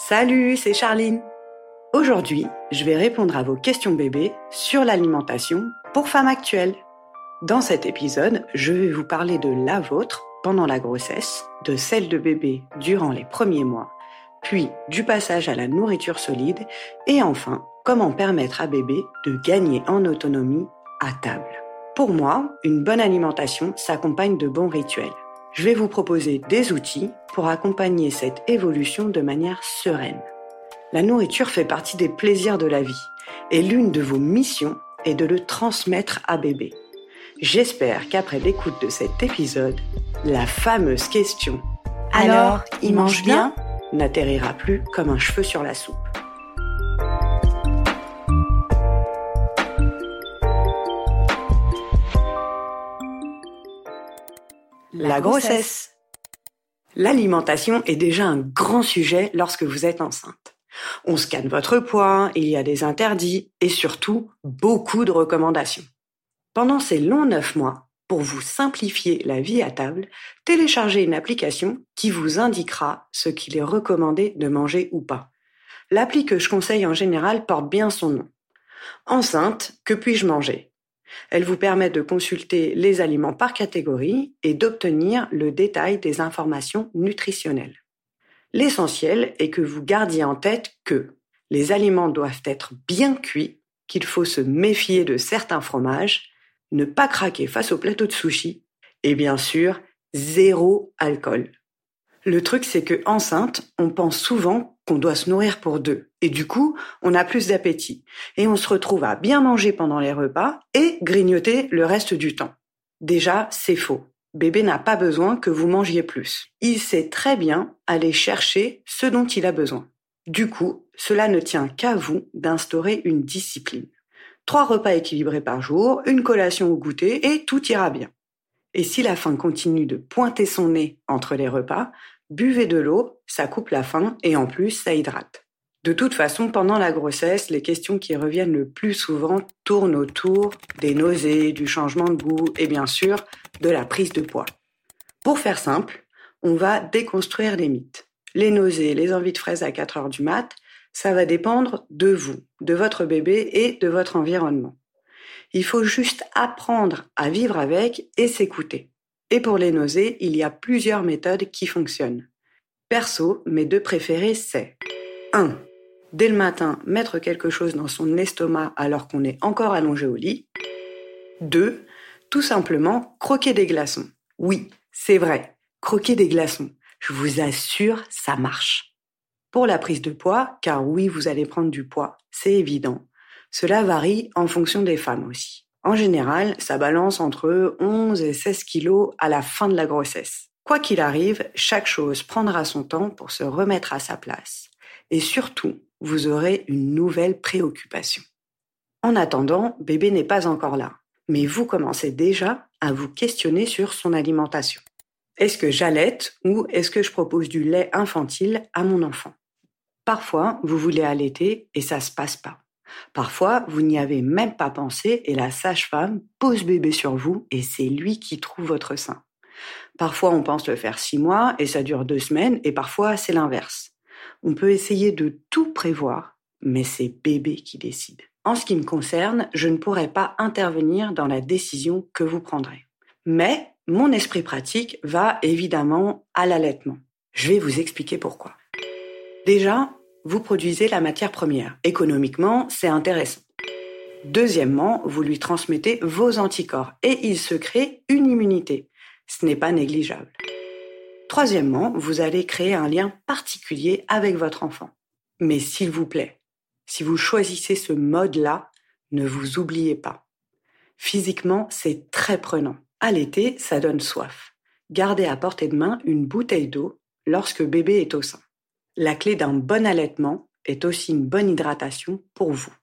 Salut, c'est Charline. Aujourd'hui, je vais répondre à vos questions bébés sur l'alimentation pour femmes actuelles. Dans cet épisode, je vais vous parler de la vôtre pendant la grossesse, de celle de bébé durant les premiers mois, puis du passage à la nourriture solide et enfin comment permettre à bébé de gagner en autonomie à table. Pour moi, une bonne alimentation s'accompagne de bons rituels. Je vais vous proposer des outils pour accompagner cette évolution de manière sereine. La nourriture fait partie des plaisirs de la vie et l'une de vos missions est de le transmettre à bébé. J'espère qu'après l'écoute de cet épisode, la fameuse question Alors, il mange bien? N'atterrira plus comme un cheveu sur la soupe. La grossesse. L'alimentation est déjà un grand sujet lorsque vous êtes enceinte. On scanne votre poids, il y a des interdits et surtout beaucoup de recommandations. Pendant ces longs neuf mois, pour vous simplifier la vie à table, téléchargez une application qui vous indiquera ce qu'il est recommandé de manger ou pas. L'appli que je conseille en général porte bien son nom. Enceinte, que puis-je manger? Elle vous permet de consulter les aliments par catégorie et d'obtenir le détail des informations nutritionnelles. L'essentiel est que vous gardiez en tête que les aliments doivent être bien cuits, qu'il faut se méfier de certains fromages, ne pas craquer face au plateau de sushi et bien sûr, zéro alcool. Le truc, c'est que enceinte, on pense souvent doit se nourrir pour deux. Et du coup, on a plus d'appétit. Et on se retrouve à bien manger pendant les repas et grignoter le reste du temps. Déjà, c'est faux. Bébé n'a pas besoin que vous mangiez plus. Il sait très bien aller chercher ce dont il a besoin. Du coup, cela ne tient qu'à vous d'instaurer une discipline. Trois repas équilibrés par jour, une collation au goûter et tout ira bien. Et si la faim continue de pointer son nez entre les repas, buvez de l'eau, ça coupe la faim et en plus ça hydrate. De toute façon, pendant la grossesse, les questions qui reviennent le plus souvent tournent autour des nausées, du changement de goût et bien sûr de la prise de poids. Pour faire simple, on va déconstruire les mythes. Les nausées, les envies de fraises à 4 heures du mat, ça va dépendre de vous, de votre bébé et de votre environnement. Il faut juste apprendre à vivre avec et s'écouter. Et pour les nausées, il y a plusieurs méthodes qui fonctionnent. Perso, mes deux préférés, c'est 1. Dès le matin, mettre quelque chose dans son estomac alors qu'on est encore allongé au lit. 2. Tout simplement croquer des glaçons. Oui, c'est vrai, croquer des glaçons. Je vous assure, ça marche. Pour la prise de poids, car oui, vous allez prendre du poids, c'est évident. Cela varie en fonction des femmes aussi. En général, ça balance entre 11 et 16 kilos à la fin de la grossesse. Quoi qu'il arrive, chaque chose prendra son temps pour se remettre à sa place. Et surtout, vous aurez une nouvelle préoccupation. En attendant, bébé n'est pas encore là. Mais vous commencez déjà à vous questionner sur son alimentation. Est-ce que j'allaite ou est-ce que je propose du lait infantile à mon enfant? Parfois, vous voulez allaiter et ça se passe pas. Parfois, vous n'y avez même pas pensé et la sage-femme pose bébé sur vous et c'est lui qui trouve votre sein. Parfois, on pense le faire six mois et ça dure deux semaines et parfois, c'est l'inverse. On peut essayer de tout prévoir, mais c'est bébé qui décide. En ce qui me concerne, je ne pourrai pas intervenir dans la décision que vous prendrez. Mais mon esprit pratique va évidemment à l'allaitement. Je vais vous expliquer pourquoi. Déjà, vous produisez la matière première. Économiquement, c'est intéressant. Deuxièmement, vous lui transmettez vos anticorps et il se crée une immunité. Ce n'est pas négligeable. Troisièmement, vous allez créer un lien particulier avec votre enfant. Mais s'il vous plaît, si vous choisissez ce mode-là, ne vous oubliez pas. Physiquement, c'est très prenant. À l'été, ça donne soif. Gardez à portée de main une bouteille d'eau lorsque bébé est au sein. La clé d'un bon allaitement est aussi une bonne hydratation pour vous.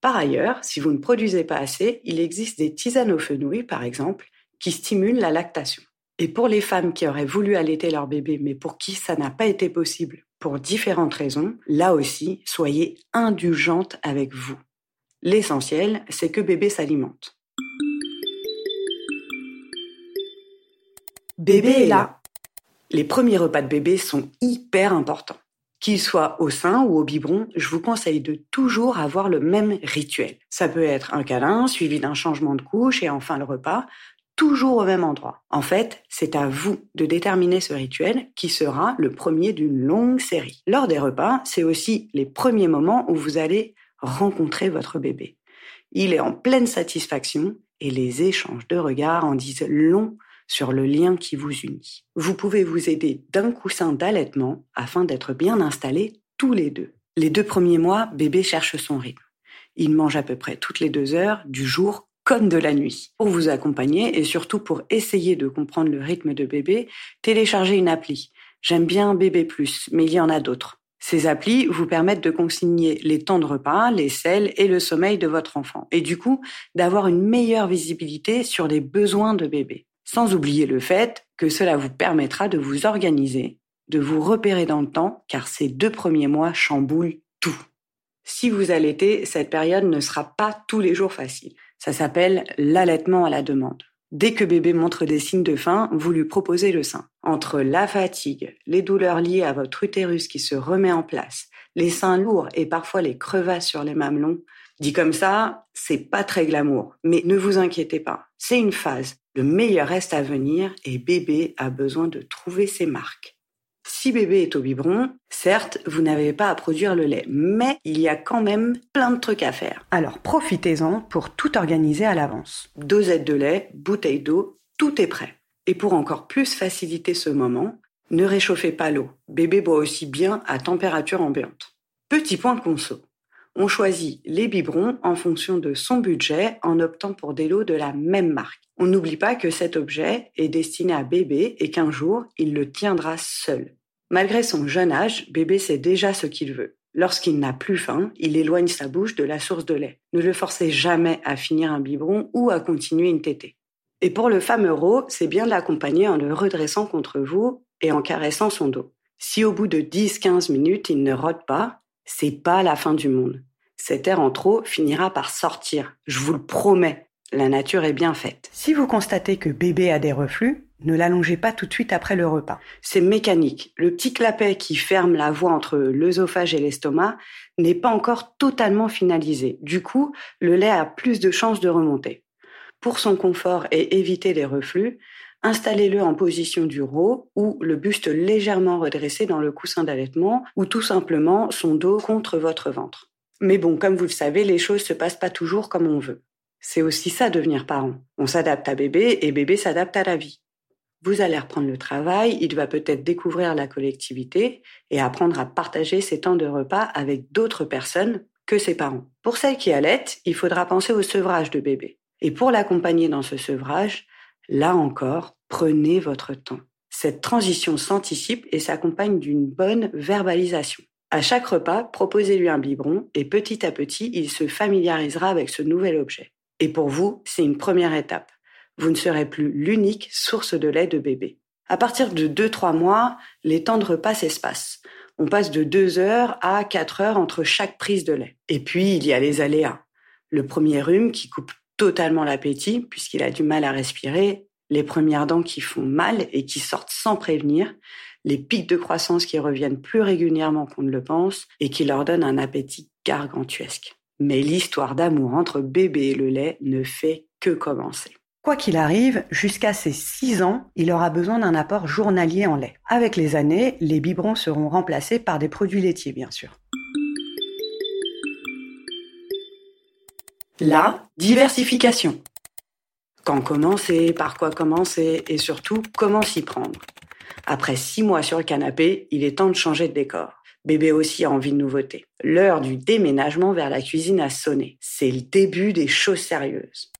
Par ailleurs, si vous ne produisez pas assez, il existe des tisanes aux fenouil, par exemple, qui stimulent la lactation. Et pour les femmes qui auraient voulu allaiter leur bébé, mais pour qui ça n'a pas été possible pour différentes raisons, là aussi, soyez indulgente avec vous. L'essentiel, c'est que bébé s'alimente. Bébé est là. Les premiers repas de bébé sont hyper importants. Qu'il soit au sein ou au biberon, je vous conseille de toujours avoir le même rituel. Ça peut être un câlin suivi d'un changement de couche et enfin le repas, toujours au même endroit. En fait, c'est à vous de déterminer ce rituel qui sera le premier d'une longue série. Lors des repas, c'est aussi les premiers moments où vous allez rencontrer votre bébé. Il est en pleine satisfaction et les échanges de regards en disent long sur le lien qui vous unit. Vous pouvez vous aider d'un coussin d'allaitement afin d'être bien installés tous les deux. Les deux premiers mois, bébé cherche son rythme. Il mange à peu près toutes les deux heures du jour comme de la nuit. Pour vous accompagner et surtout pour essayer de comprendre le rythme de bébé, téléchargez une appli. J'aime bien Bébé Plus, mais il y en a d'autres. Ces applis vous permettent de consigner les temps de repas, les selles et le sommeil de votre enfant, et du coup d'avoir une meilleure visibilité sur les besoins de bébé. Sans oublier le fait que cela vous permettra de vous organiser, de vous repérer dans le temps, car ces deux premiers mois chamboulent tout. Si vous allaitez, cette période ne sera pas tous les jours facile. Ça s'appelle l'allaitement à la demande. Dès que bébé montre des signes de faim, vous lui proposez le sein. Entre la fatigue, les douleurs liées à votre utérus qui se remet en place, les seins lourds et parfois les crevasses sur les mamelons, dit comme ça, c'est pas très glamour. Mais ne vous inquiétez pas, c'est une phase. Le meilleur reste à venir et bébé a besoin de trouver ses marques. Si bébé est au biberon, certes, vous n'avez pas à produire le lait, mais il y a quand même plein de trucs à faire. Alors profitez-en pour tout organiser à l'avance. Dosette de lait, bouteille d'eau, tout est prêt. Et pour encore plus faciliter ce moment, ne réchauffez pas l'eau. Bébé boit aussi bien à température ambiante. Petit point conso. On choisit les biberons en fonction de son budget en optant pour des lots de la même marque. On n'oublie pas que cet objet est destiné à bébé et qu'un jour, il le tiendra seul. Malgré son jeune âge, bébé sait déjà ce qu'il veut. Lorsqu'il n'a plus faim, il éloigne sa bouche de la source de lait. Ne le forcez jamais à finir un biberon ou à continuer une tétée. Et pour le fameux ro, c'est bien de l'accompagner en le redressant contre vous et en caressant son dos. Si au bout de 10-15 minutes il ne rôde pas, c'est pas la fin du monde. Cet air en trop finira par sortir. Je vous le promets. La nature est bien faite. Si vous constatez que bébé a des reflux, ne l'allongez pas tout de suite après le repas. C'est mécanique. Le petit clapet qui ferme la voie entre l'œsophage et l'estomac n'est pas encore totalement finalisé. Du coup, le lait a plus de chances de remonter. Pour son confort et éviter les reflux, installez-le en position du row ou le buste légèrement redressé dans le coussin d'allaitement ou tout simplement son dos contre votre ventre. Mais bon, comme vous le savez, les choses se passent pas toujours comme on veut. C'est aussi ça devenir parent. On s'adapte à bébé et bébé s'adapte à la vie. Vous allez reprendre le travail, il va peut-être découvrir la collectivité et apprendre à partager ses temps de repas avec d'autres personnes que ses parents. Pour celle qui allaitent, il faudra penser au sevrage de bébé. Et pour l'accompagner dans ce sevrage, là encore, prenez votre temps. Cette transition s'anticipe et s'accompagne d'une bonne verbalisation. À chaque repas, proposez-lui un biberon et petit à petit, il se familiarisera avec ce nouvel objet. Et pour vous, c'est une première étape. Vous ne serez plus l'unique source de lait de bébé. À partir de 2-3 mois, les temps de repas s'espacent. On passe de 2 heures à 4 heures entre chaque prise de lait. Et puis, il y a les aléas. Le premier rhume qui coupe totalement l'appétit puisqu'il a du mal à respirer, les premières dents qui font mal et qui sortent sans prévenir, les pics de croissance qui reviennent plus régulièrement qu'on ne le pense et qui leur donnent un appétit gargantuesque. Mais l'histoire d'amour entre bébé et le lait ne fait que commencer. Quoi qu'il arrive, jusqu'à ses 6 ans, il aura besoin d'un apport journalier en lait. Avec les années, les biberons seront remplacés par des produits laitiers, bien sûr. La diversification. Quand commencer, par quoi commencer et surtout comment s'y prendre. Après 6 mois sur le canapé, il est temps de changer de décor. Bébé aussi a envie de nouveautés. L'heure du déménagement vers la cuisine a sonné. C'est le début des choses sérieuses.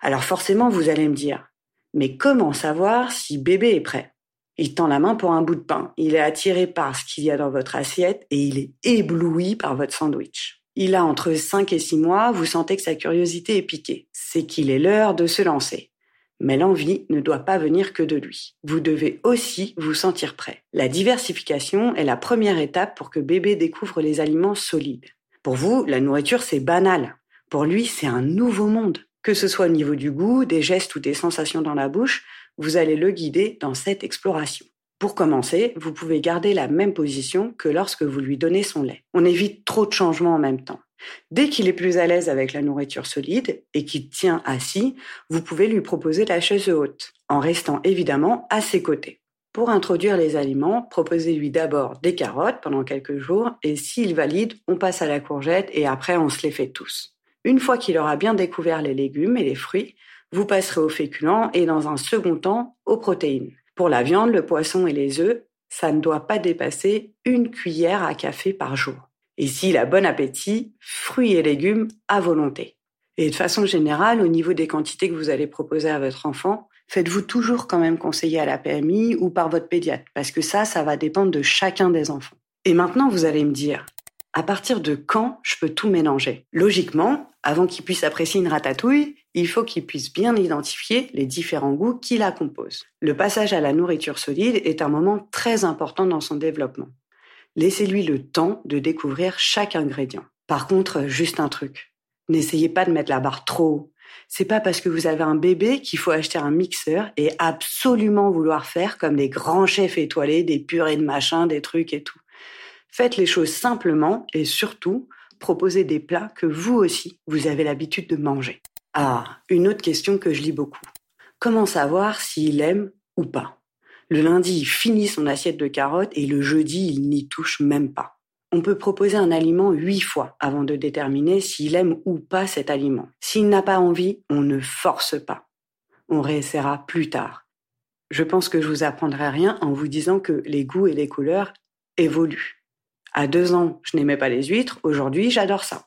Alors forcément, vous allez me dire, mais comment savoir si bébé est prêt? Il tend la main pour un bout de pain. Il est attiré par ce qu'il y a dans votre assiette et il est ébloui par votre sandwich. Il a entre 5 et 6 mois, vous sentez que sa curiosité est piquée. C'est qu'il est l'heure de se lancer. Mais l'envie ne doit pas venir que de lui. Vous devez aussi vous sentir prêt. La diversification est la première étape pour que bébé découvre les aliments solides. Pour vous, la nourriture, c'est banal. Pour lui, c'est un nouveau monde. Que ce soit au niveau du goût, des gestes ou des sensations dans la bouche, vous allez le guider dans cette exploration. Pour commencer, vous pouvez garder la même position que lorsque vous lui donnez son lait. On évite trop de changements en même temps. Dès qu'il est plus à l'aise avec la nourriture solide et qu'il tient assis, vous pouvez lui proposer la chaise haute, en restant évidemment à ses côtés. Pour introduire les aliments, proposez-lui d'abord des carottes pendant quelques jours et s'il valide, on passe à la courgette et après on se les fait tous. Une fois qu'il aura bien découvert les légumes et les fruits, vous passerez aux féculents et dans un second temps aux protéines. Pour la viande, le poisson et les œufs, ça ne doit pas dépasser une cuillère à café par jour. Et s'il a bon appétit, fruits et légumes à volonté. Et de façon générale, au niveau des quantités que vous allez proposer à votre enfant, faites-vous toujours quand même conseiller à la PMI ou par votre pédiatre, parce que ça, ça va dépendre de chacun des enfants. Et maintenant, vous allez me dire, à partir de quand je peux tout mélanger? Logiquement, avant qu'il puisse apprécier une ratatouille, il faut qu'il puisse bien identifier les différents goûts qui la composent. Le passage à la nourriture solide est un moment très important dans son développement. Laissez-lui le temps de découvrir chaque ingrédient. Par contre, juste un truc. N'essayez pas de mettre la barre trop haut. C'est pas parce que vous avez un bébé qu'il faut acheter un mixeur et absolument vouloir faire comme des grands chefs étoilés, des purées de machin, des trucs et tout. Faites les choses simplement et surtout, proposez des plats que vous aussi, vous avez l'habitude de manger. Ah, une autre question que je lis beaucoup. Comment savoir s'il aime ou pas? Le lundi, il finit son assiette de carottes et le jeudi, il n'y touche même pas. On peut proposer un aliment huit fois avant de déterminer s'il aime ou pas cet aliment. S'il n'a pas envie, on ne force pas. On réessayera plus tard. Je pense que je vous apprendrai rien en vous disant que les goûts et les couleurs évoluent. À deux ans, je n'aimais pas les huîtres, aujourd'hui j'adore ça.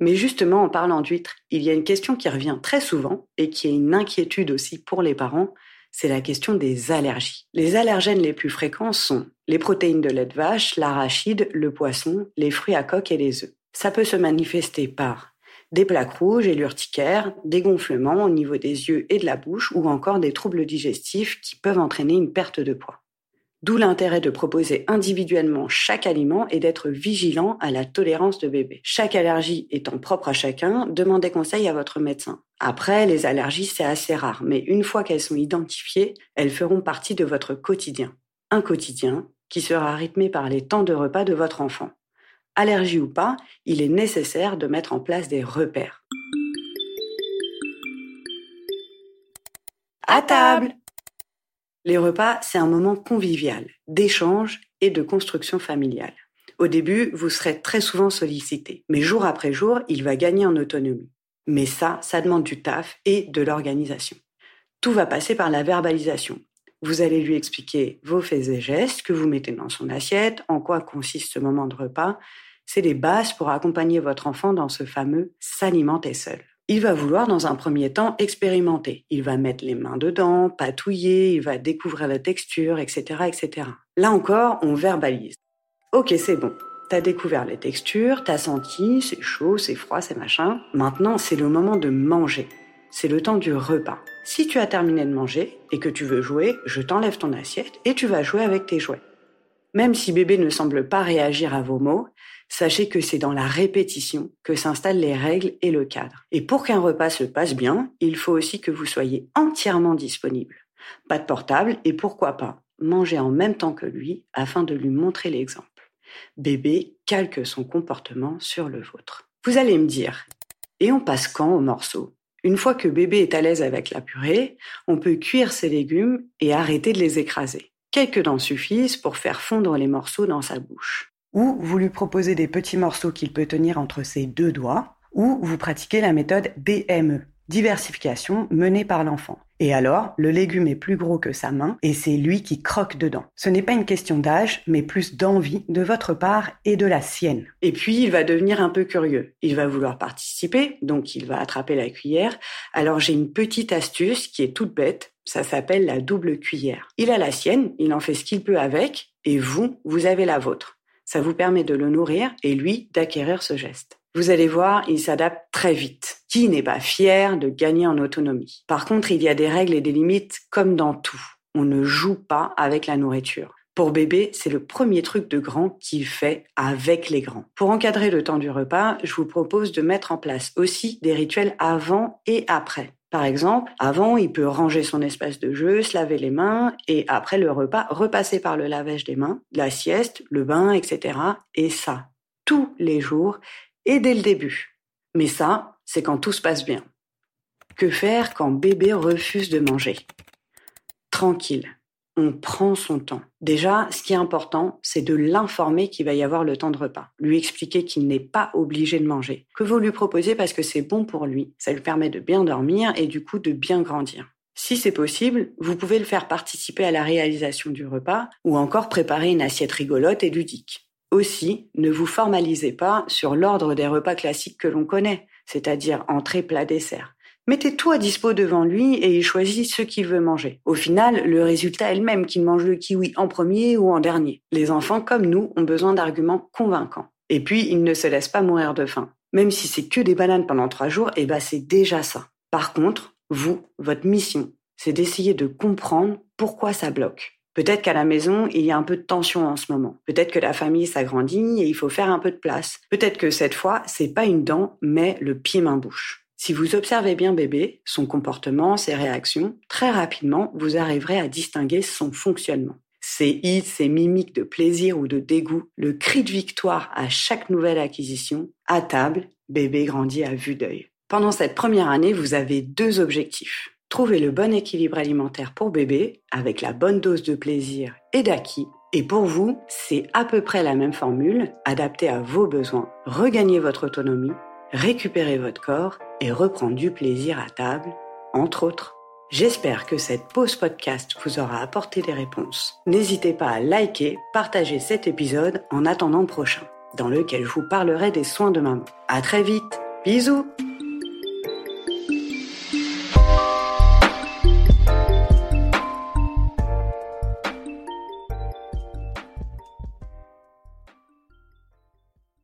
Mais justement, en parlant d'huîtres, il y a une question qui revient très souvent et qui est une inquiétude aussi pour les parents, c'est la question des allergies. Les allergènes les plus fréquents sont les protéines de lait de vache, l'arachide, le poisson, les fruits à coque et les œufs. Ça peut se manifester par des plaques rouges et l'urticaire, des gonflements au niveau des yeux et de la bouche ou encore des troubles digestifs qui peuvent entraîner une perte de poids. D'où l'intérêt de proposer individuellement chaque aliment et d'être vigilant à la tolérance de bébé. Chaque allergie étant propre à chacun, demandez conseil à votre médecin. Après, les allergies, c'est assez rare, mais une fois qu'elles sont identifiées, elles feront partie de votre quotidien. Un quotidien qui sera rythmé par les temps de repas de votre enfant. Allergie ou pas, il est nécessaire de mettre en place des repères. À table les repas, c'est un moment convivial, d'échange et de construction familiale. Au début, vous serez très souvent sollicité, mais jour après jour, il va gagner en autonomie. Mais ça, ça demande du taf et de l'organisation. Tout va passer par la verbalisation. Vous allez lui expliquer vos faits et gestes que vous mettez dans son assiette, en quoi consiste ce moment de repas. C'est les bases pour accompagner votre enfant dans ce fameux s'alimenter seul il va vouloir dans un premier temps expérimenter. Il va mettre les mains dedans, patouiller, il va découvrir la texture, etc., etc. Là encore, on verbalise. Ok, c'est bon. T'as découvert les textures, t'as senti, c'est chaud, c'est froid, c'est machin. Maintenant, c'est le moment de manger. C'est le temps du repas. Si tu as terminé de manger et que tu veux jouer, je t'enlève ton assiette et tu vas jouer avec tes jouets. Même si bébé ne semble pas réagir à vos mots, sachez que c'est dans la répétition que s'installent les règles et le cadre. Et pour qu'un repas se passe bien, il faut aussi que vous soyez entièrement disponible. Pas de portable et pourquoi pas manger en même temps que lui afin de lui montrer l'exemple. Bébé calque son comportement sur le vôtre. Vous allez me dire, et on passe quand au morceau? Une fois que bébé est à l'aise avec la purée, on peut cuire ses légumes et arrêter de les écraser. Quelques dents suffisent pour faire fondre les morceaux dans sa bouche ou vous lui proposez des petits morceaux qu'il peut tenir entre ses deux doigts, ou vous pratiquez la méthode DME, diversification menée par l'enfant. Et alors, le légume est plus gros que sa main et c'est lui qui croque dedans. Ce n'est pas une question d'âge, mais plus d'envie de votre part et de la sienne. Et puis, il va devenir un peu curieux. Il va vouloir participer, donc il va attraper la cuillère. Alors, j'ai une petite astuce qui est toute bête. Ça s'appelle la double cuillère. Il a la sienne, il en fait ce qu'il peut avec, et vous, vous avez la vôtre. Ça vous permet de le nourrir et lui d'acquérir ce geste. Vous allez voir, il s'adapte très vite. Qui n'est pas fier de gagner en autonomie? Par contre, il y a des règles et des limites comme dans tout. On ne joue pas avec la nourriture. Pour bébé, c'est le premier truc de grand qu'il fait avec les grands. Pour encadrer le temps du repas, je vous propose de mettre en place aussi des rituels avant et après. Par exemple, avant, il peut ranger son espace de jeu, se laver les mains et après le repas, repasser par le lavage des mains, la sieste, le bain, etc. Et ça, tous les jours et dès le début. Mais ça, c'est quand tout se passe bien. Que faire quand bébé refuse de manger? Tranquille, on prend son temps. Déjà, ce qui est important, c'est de l'informer qu'il va y avoir le temps de repas. Lui expliquer qu'il n'est pas obligé de manger. Que vous lui proposez parce que c'est bon pour lui. Ça lui permet de bien dormir et du coup de bien grandir. Si c'est possible, vous pouvez le faire participer à la réalisation du repas ou encore préparer une assiette rigolote et ludique. Aussi, ne vous formalisez pas sur l'ordre des repas classiques que l'on connaît, c'est-à-dire entrée, plat, dessert. Mettez tout à dispo devant lui et il choisit ce qu'il veut manger. Au final, le résultat est le même qu'il mange le kiwi en premier ou en dernier. Les enfants, comme nous, ont besoin d'arguments convaincants. Et puis, ils ne se laissent pas mourir de faim. Même si c'est que des bananes pendant trois jours, eh ben c'est déjà ça. Par contre, vous, votre mission, c'est d'essayer de comprendre pourquoi ça bloque. Peut-être qu'à la maison, il y a un peu de tension en ce moment. Peut-être que la famille s'agrandit et il faut faire un peu de place. Peut-être que cette fois, c'est pas une dent, mais le pied-main-bouche. Si vous observez bien bébé, son comportement, ses réactions, très rapidement, vous arriverez à distinguer son fonctionnement. Ses hits, ses mimiques de plaisir ou de dégoût, le cri de victoire à chaque nouvelle acquisition, à table, bébé grandit à vue d'œil. Pendant cette première année, vous avez deux objectifs. Trouver le bon équilibre alimentaire pour bébé, avec la bonne dose de plaisir et d'acquis. Et pour vous, c'est à peu près la même formule, adaptée à vos besoins. Regagner votre autonomie, récupérer votre corps et reprendre du plaisir à table, entre autres. J'espère que cette pause podcast vous aura apporté des réponses. N'hésitez pas à liker, partager cet épisode en attendant le prochain, dans lequel je vous parlerai des soins de maman. À très vite. Bisous!